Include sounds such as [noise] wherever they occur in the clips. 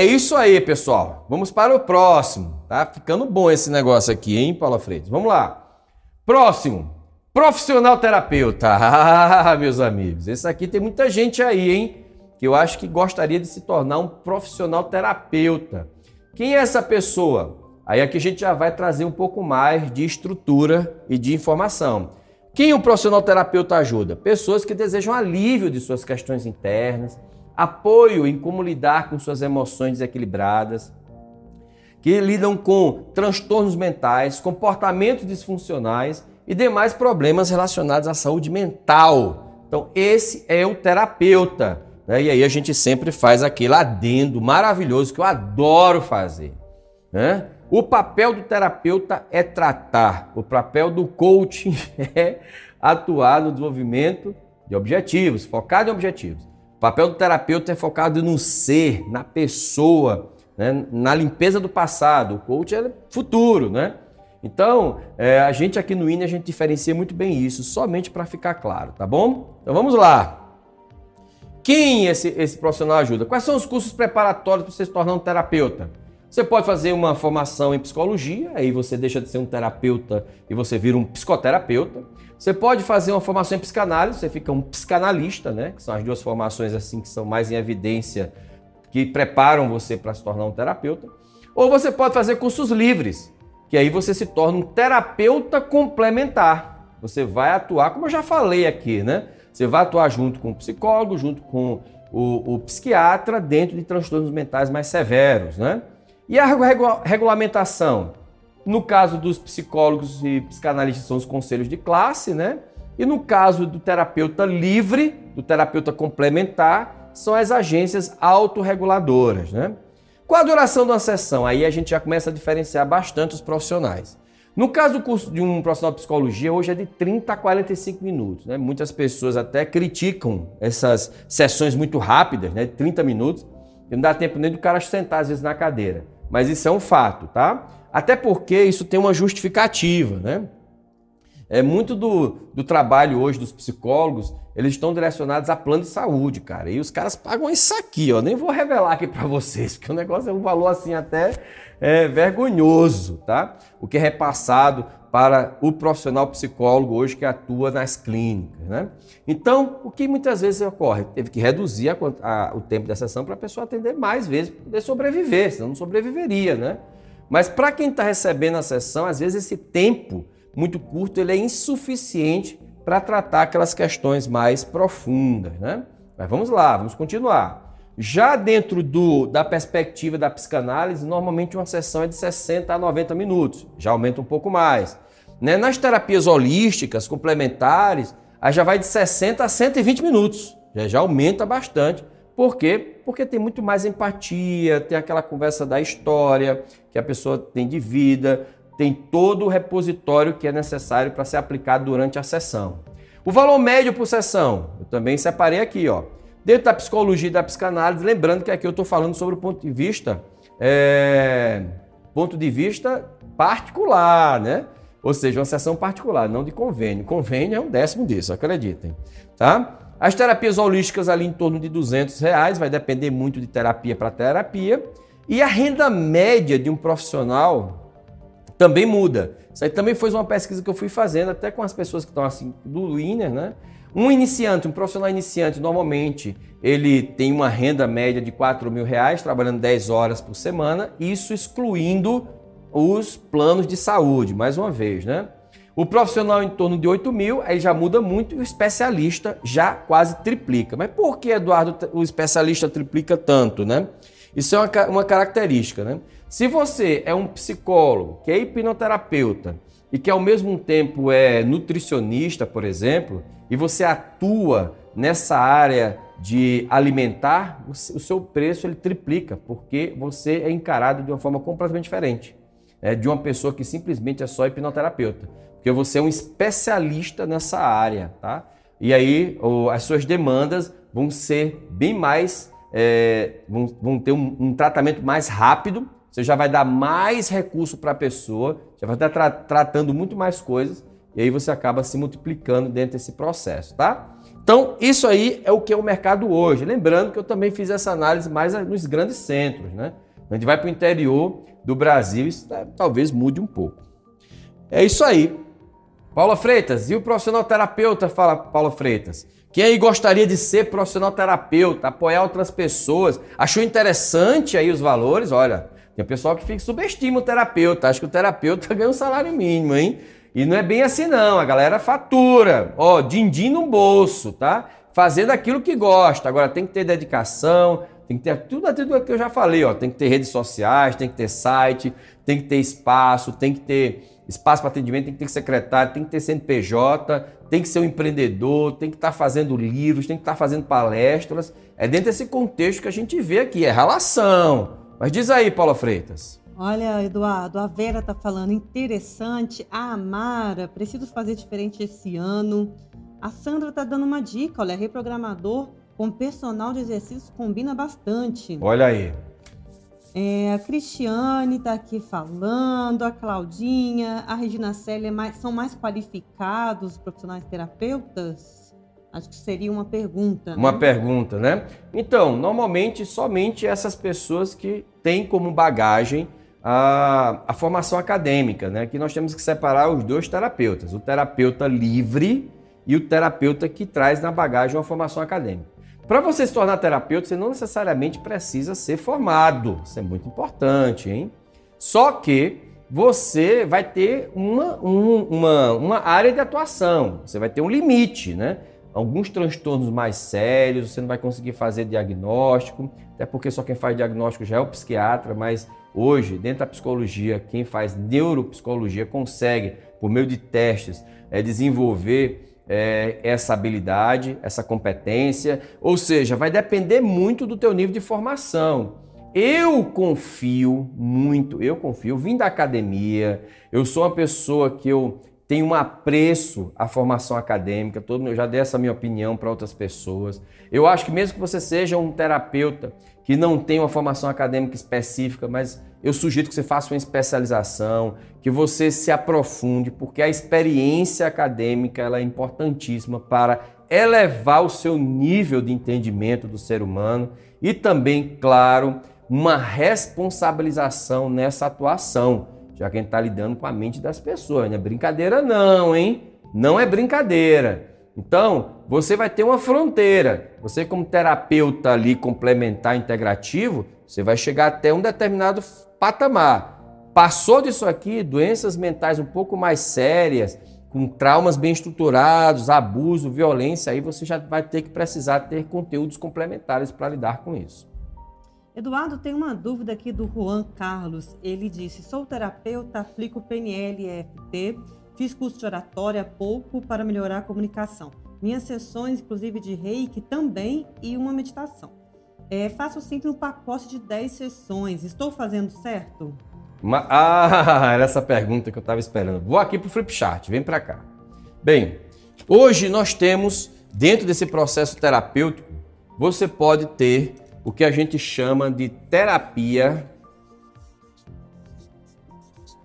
É isso aí, pessoal. Vamos para o próximo. Tá ficando bom esse negócio aqui, hein, Paula Freitas? Vamos lá. Próximo. Profissional terapeuta. [laughs] Ah, meus amigos, esse aqui tem muita gente aí, hein? Que eu acho que gostaria de se tornar um profissional terapeuta. Quem é essa pessoa? Aí aqui a gente já vai trazer um pouco mais de estrutura e de informação. Quem o profissional terapeuta ajuda? Pessoas que desejam alívio de suas questões internas, apoio em como lidar com suas emoções desequilibradas, que lidam com transtornos mentais, comportamentos disfuncionais e demais problemas relacionados à saúde mental. Então, esse é o terapeuta. Né? E aí a gente sempre faz aquele adendo maravilhoso que eu adoro fazer. Né? O papel do terapeuta é tratar, o papel do coaching [laughs] é atuar no desenvolvimento de objetivos, focado em objetivos. O papel do terapeuta é focado no ser, na pessoa, né? na limpeza do passado. O coach é futuro, né? Então, é, a gente aqui no INE, a gente diferencia muito bem isso, somente para ficar claro, tá bom? Então vamos lá. Quem esse, esse profissional ajuda? Quais são os cursos preparatórios para você se tornar um terapeuta? Você pode fazer uma formação em psicologia, aí você deixa de ser um terapeuta e você vira um psicoterapeuta. Você pode fazer uma formação em psicanálise, você fica um psicanalista, né? Que são as duas formações assim que são mais em evidência, que preparam você para se tornar um terapeuta. Ou você pode fazer cursos livres, que aí você se torna um terapeuta complementar. Você vai atuar, como eu já falei aqui, né? Você vai atuar junto com o psicólogo, junto com o, o psiquiatra, dentro de transtornos mentais mais severos, né? E a regulamentação? No caso dos psicólogos e psicanalistas, são os conselhos de classe, né? E no caso do terapeuta livre, do terapeuta complementar, são as agências autorreguladoras, né? Qual a duração de uma sessão? Aí a gente já começa a diferenciar bastante os profissionais. No caso do curso de um profissional de psicologia, hoje é de 30 a 45 minutos. Né? Muitas pessoas até criticam essas sessões muito rápidas, né? 30 minutos, e não dá tempo nem do cara sentar às vezes na cadeira. Mas isso é um fato, tá? Até porque isso tem uma justificativa, né? É muito do, do trabalho hoje dos psicólogos, eles estão direcionados a plano de saúde, cara. E os caras pagam isso aqui, ó. Nem vou revelar aqui para [laughs] vocês, porque o negócio é um valor assim até é, vergonhoso, tá? O que é repassado para o profissional psicólogo hoje que atua nas clínicas, né? Então, o que muitas vezes ocorre? Teve que reduzir a, a, o tempo da sessão para a pessoa atender mais vezes para poder sobreviver, senão não sobreviveria, né? Mas para quem está recebendo a sessão, às vezes esse tempo muito curto ele é insuficiente para tratar aquelas questões mais profundas, né? Mas vamos lá, vamos continuar. Já dentro do, da perspectiva da psicanálise, normalmente uma sessão é de 60 a 90 minutos, já aumenta um pouco mais. Né? Nas terapias holísticas, complementares, aí já vai de 60 a 120 minutos, já, já aumenta bastante por quê? Porque tem muito mais empatia, tem aquela conversa da história que a pessoa tem de vida, tem todo o repositório que é necessário para ser aplicado durante a sessão. O valor médio por sessão, eu também separei aqui, ó. Dentro da psicologia e da psicanálise, lembrando que aqui eu estou falando sobre o ponto de vista, é, ponto de vista particular, né? Ou seja, uma sessão particular, não de convênio. Convênio é um décimo disso, acreditem, tá? As terapias holísticas ali em torno de 200 reais, vai depender muito de terapia para terapia. E a renda média de um profissional também muda. Isso aí também foi uma pesquisa que eu fui fazendo, até com as pessoas que estão assim do Winner, né? Um iniciante, um profissional iniciante, normalmente ele tem uma renda média de 4 mil reais, trabalhando 10 horas por semana, isso excluindo os planos de saúde, mais uma vez, né? O profissional em torno de 8 mil, aí já muda muito e o especialista já quase triplica. Mas por que, Eduardo, o especialista triplica tanto, né? Isso é uma, uma característica, né? Se você é um psicólogo, que é hipnoterapeuta e que ao mesmo tempo é nutricionista, por exemplo, e você atua nessa área de alimentar, o seu preço ele triplica, porque você é encarado de uma forma completamente diferente. É, de uma pessoa que simplesmente é só hipnoterapeuta porque você é um especialista nessa área, tá? E aí as suas demandas vão ser bem mais, é, vão, vão, ter um, um, tratamento mais rápido, você já vai dar mais recurso para a pessoa, já vai estar tra tratando muito mais coisas, e aí você acaba se multiplicando dentro desse processo, tá? Então, isso aí é o que é o mercado hoje. Lembrando que eu também fiz essa análise mais nos grandes centros, né? A gente vai para o interior do Brasil, isso tá, talvez mude um pouco. É isso aí. Paula Freitas, e o profissional terapeuta? Fala, Paula Freitas. Quem aí gostaria de ser profissional terapeuta, apoiar outras pessoas? Achou interessante aí os valores? Olha, tem pessoal que fica, subestima o terapeuta, acha que o terapeuta ganha um salário mínimo, hein? E não é bem assim não, a galera fatura, ó, din-din no bolso, tá? Fazendo aquilo que gosta. Agora tem que ter dedicação, tem que ter tudo aquilo que eu já falei, ó. Tem que ter redes sociais, tem que ter site, tem que ter espaço, tem que ter espaço para atendimento, tem que ter secretário, tem que ter CNPJ, tem que ser um empreendedor, tem que estar tá fazendo livros, tem que estar tá fazendo palestras. É dentro desse contexto que a gente vê aqui, é relação. Mas diz aí, Paula Freitas. Olha, Eduardo, a Vera tá falando interessante. A Amara, preciso fazer diferente esse ano. A Sandra tá dando uma dica, olha, reprogramador com personal de exercícios combina bastante. Olha aí. É, a Cristiane está aqui falando, a Claudinha, a Regina Célia é mais, são mais qualificados profissionais terapeutas? Acho que seria uma pergunta. Né? Uma pergunta, né? Então, normalmente somente essas pessoas que têm como bagagem a, a formação acadêmica, né? Que nós temos que separar os dois terapeutas, o terapeuta livre e o terapeuta que traz na bagagem uma formação acadêmica. Para você se tornar terapeuta, você não necessariamente precisa ser formado. Isso é muito importante, hein? Só que você vai ter uma, um, uma, uma área de atuação, você vai ter um limite, né? Alguns transtornos mais sérios, você não vai conseguir fazer diagnóstico, até porque só quem faz diagnóstico já é o psiquiatra, mas Hoje, dentro da psicologia, quem faz neuropsicologia consegue, por meio de testes, é, desenvolver é, essa habilidade, essa competência. Ou seja, vai depender muito do teu nível de formação. Eu confio muito, eu confio, eu vim da academia, eu sou uma pessoa que eu tenho um apreço à formação acadêmica, todo, eu já dei essa minha opinião para outras pessoas. Eu acho que mesmo que você seja um terapeuta que não tem uma formação acadêmica específica, mas eu sugiro que você faça uma especialização, que você se aprofunde, porque a experiência acadêmica ela é importantíssima para elevar o seu nível de entendimento do ser humano e também, claro, uma responsabilização nessa atuação já que a gente está lidando com a mente das pessoas. Não é brincadeira, não, hein? Não é brincadeira. Então, você vai ter uma fronteira. Você, como terapeuta ali complementar integrativo, você vai chegar até um determinado patamar. Passou disso aqui, doenças mentais um pouco mais sérias, com traumas bem estruturados, abuso, violência, aí você já vai ter que precisar ter conteúdos complementares para lidar com isso. Eduardo, tem uma dúvida aqui do Juan Carlos. Ele disse: sou terapeuta, aplico PNL e EFT, fiz curso de oratória há pouco para melhorar a comunicação. Minhas sessões, inclusive de reiki, também e uma meditação. É, faço sempre um pacote de 10 sessões. Estou fazendo certo? Uma... Ah, [laughs] era essa pergunta que eu estava esperando. Vou aqui para o Flipchart, vem para cá. Bem, hoje nós temos, dentro desse processo terapêutico, você pode ter o que a gente chama de terapia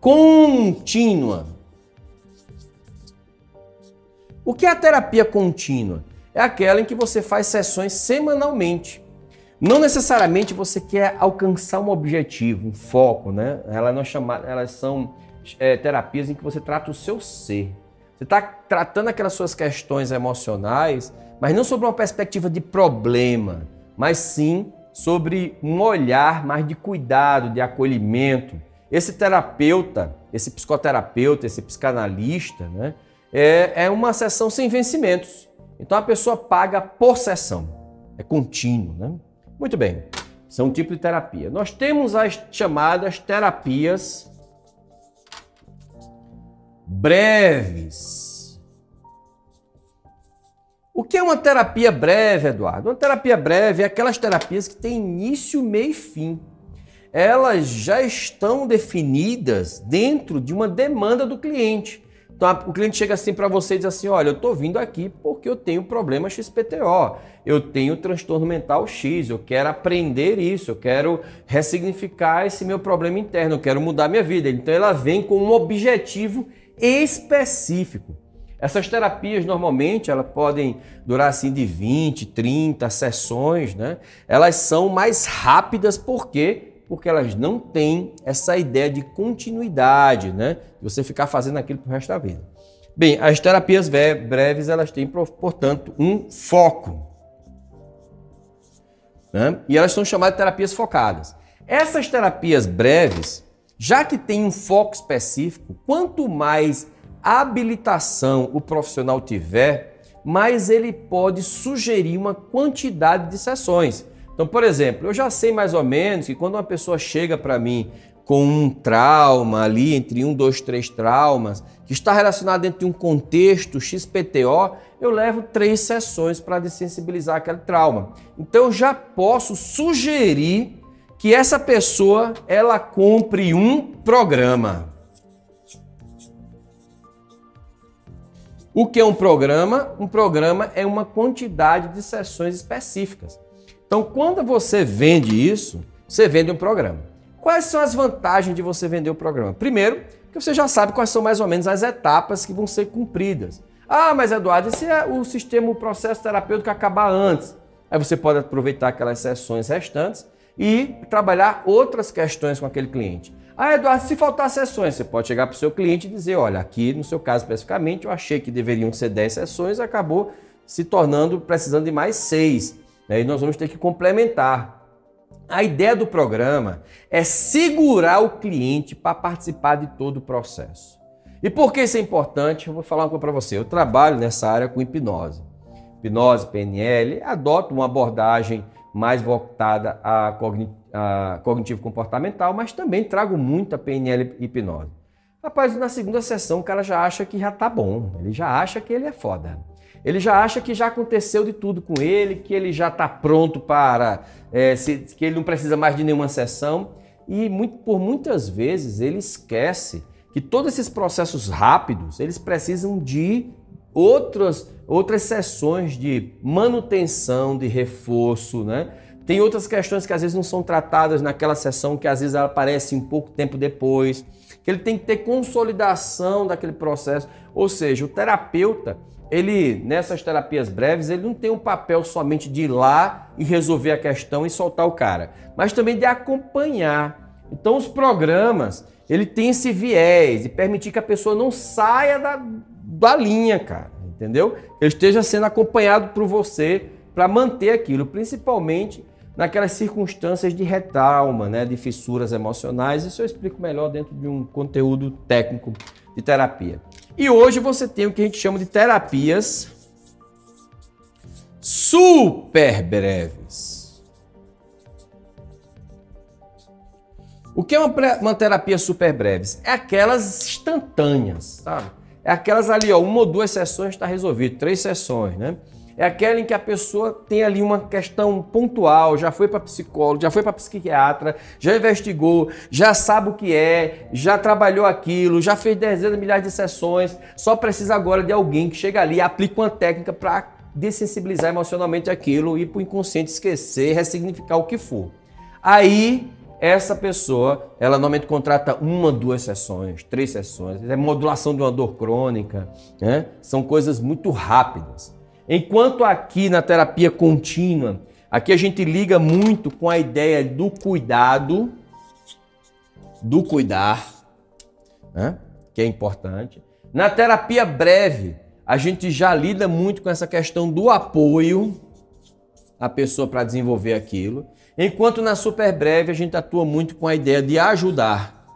contínua. O que é a terapia contínua? É aquela em que você faz sessões semanalmente. Não necessariamente você quer alcançar um objetivo, um foco, né? Elas, não chama, elas são é, terapias em que você trata o seu ser. Você está tratando aquelas suas questões emocionais, mas não sobre uma perspectiva de problema mas sim sobre um olhar mais de cuidado, de acolhimento. Esse terapeuta, esse psicoterapeuta, esse psicanalista, né, é, é uma sessão sem vencimentos. Então a pessoa paga por sessão, é contínuo. Né? Muito bem, são um tipo de terapia. Nós temos as chamadas terapias breves. O que é uma terapia breve, Eduardo? Uma terapia breve é aquelas terapias que têm início, meio e fim. Elas já estão definidas dentro de uma demanda do cliente. Então o cliente chega assim para você e diz assim: olha, eu estou vindo aqui porque eu tenho problema XPTO, eu tenho transtorno mental X, eu quero aprender isso, eu quero ressignificar esse meu problema interno, eu quero mudar minha vida. Então ela vem com um objetivo específico. Essas terapias normalmente elas podem durar assim de 20, 30 sessões, né? Elas são mais rápidas porque porque elas não têm essa ideia de continuidade, né? De você ficar fazendo aquilo pro resto da vida. Bem, as terapias breves, elas têm, portanto, um foco. Né? E elas são chamadas de terapias focadas. Essas terapias breves, já que tem um foco específico, quanto mais habilitação o profissional tiver, mais ele pode sugerir uma quantidade de sessões. Então, por exemplo, eu já sei mais ou menos que quando uma pessoa chega para mim com um trauma ali, entre um, dois, três traumas, que está relacionado dentro de um contexto XPTO, eu levo três sessões para desensibilizar aquele trauma. Então, eu já posso sugerir que essa pessoa ela compre um programa. O que é um programa? Um programa é uma quantidade de sessões específicas. Então, quando você vende isso, você vende um programa. Quais são as vantagens de você vender o programa? Primeiro, que você já sabe quais são mais ou menos as etapas que vão ser cumpridas. Ah, mas Eduardo, se é o sistema, o processo terapêutico acabar antes? Aí você pode aproveitar aquelas sessões restantes e trabalhar outras questões com aquele cliente. Ah, Eduardo, se faltar sessões, você pode chegar para o seu cliente e dizer: olha, aqui no seu caso especificamente, eu achei que deveriam ser 10 sessões, acabou se tornando precisando de mais seis. Né? E nós vamos ter que complementar. A ideia do programa é segurar o cliente para participar de todo o processo. E por que isso é importante? Eu vou falar uma coisa para você. Eu trabalho nessa área com hipnose. Hipnose, PNL, adoto uma abordagem mais voltada cogni a cognitivo comportamental, mas também trago muita PNL e hipnose. Rapaz, na segunda sessão o cara já acha que já tá bom, ele já acha que ele é foda. Ele já acha que já aconteceu de tudo com ele, que ele já está pronto para, é, se, que ele não precisa mais de nenhuma sessão. E muito, por muitas vezes ele esquece que todos esses processos rápidos, eles precisam de outras, outras sessões de manutenção, de reforço, né? Tem outras questões que às vezes não são tratadas naquela sessão, que às vezes aparece um pouco tempo depois, que ele tem que ter consolidação daquele processo. Ou seja, o terapeuta, ele nessas terapias breves, ele não tem um papel somente de ir lá e resolver a questão e soltar o cara, mas também de acompanhar. Então os programas, ele tem esse viés de permitir que a pessoa não saia da, da linha, cara, entendeu? Ele esteja sendo acompanhado por você para manter aquilo, principalmente naquelas circunstâncias de retrauma, né, de fissuras emocionais. Isso eu explico melhor dentro de um conteúdo técnico de terapia. E hoje você tem o que a gente chama de terapias super breves. O que é uma, uma terapia super breves? É aquelas instantâneas, sabe? É aquelas ali, ó, uma ou duas sessões está resolvido, três sessões, né? É aquela em que a pessoa tem ali uma questão pontual, já foi para psicólogo, já foi para psiquiatra, já investigou, já sabe o que é, já trabalhou aquilo, já fez dezenas de milhares de sessões, só precisa agora de alguém que chega ali e aplica uma técnica para dessensibilizar emocionalmente aquilo e para o inconsciente esquecer, ressignificar o que for. Aí essa pessoa, ela normalmente contrata uma, duas sessões, três sessões, é modulação de uma dor crônica, né? são coisas muito rápidas. Enquanto aqui na terapia contínua, aqui a gente liga muito com a ideia do cuidado, do cuidar, né? que é importante. Na terapia breve, a gente já lida muito com essa questão do apoio à pessoa para desenvolver aquilo. Enquanto na super breve a gente atua muito com a ideia de ajudar.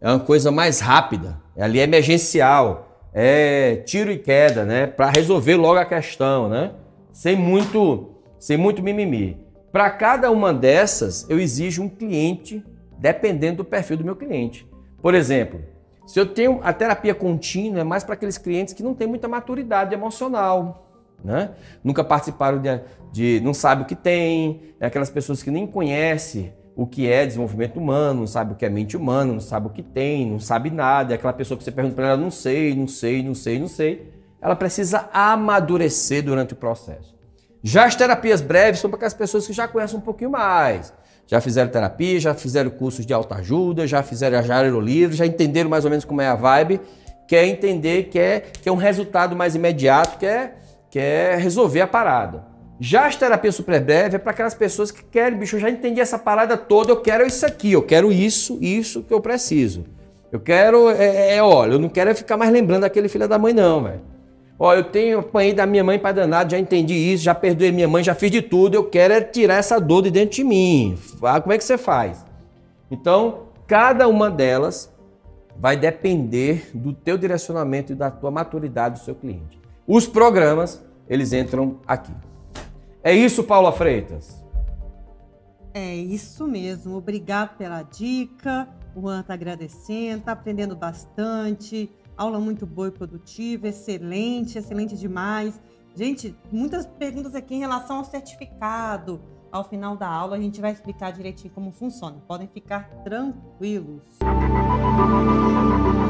É uma coisa mais rápida, ali é emergencial é tiro e queda, né? Para resolver logo a questão, né? Sem muito, sem muito mimimi. Para cada uma dessas, eu exijo um cliente, dependendo do perfil do meu cliente. Por exemplo, se eu tenho a terapia contínua, é mais para aqueles clientes que não têm muita maturidade emocional, né? Nunca participaram de, de não sabe o que tem, é aquelas pessoas que nem conhecem o que é desenvolvimento humano, não sabe o que é mente humana, não sabe o que tem, não sabe nada. É aquela pessoa que você pergunta para ela, não sei, não sei, não sei, não sei. Ela precisa amadurecer durante o processo. Já as terapias breves são para aquelas pessoas que já conhecem um pouquinho mais. Já fizeram terapia, já fizeram cursos de autoajuda, já fizeram já leram livro, já entenderam mais ou menos como é a vibe, quer entender que é, que é um resultado mais imediato, quer, quer resolver a parada. Já as terapias super breve é para aquelas pessoas que querem, bicho, eu já entendi essa parada toda, eu quero isso aqui, eu quero isso, isso que eu preciso. Eu quero, é, é, é olha, eu não quero ficar mais lembrando daquele filho da mãe, não, velho. Ó, eu tenho, apanhei da minha mãe para danado, já entendi isso, já perdoei minha mãe, já fiz de tudo, eu quero é tirar essa dor de dentro de mim. Ah, como é que você faz? Então, cada uma delas vai depender do teu direcionamento e da tua maturidade do seu cliente. Os programas, eles entram aqui. É isso, Paula Freitas? É isso mesmo. Obrigado pela dica. O Juan está agradecendo, está aprendendo bastante. Aula muito boa e produtiva, excelente, excelente demais. Gente, muitas perguntas aqui em relação ao certificado. Ao final da aula a gente vai explicar direitinho como funciona. Podem ficar tranquilos. Música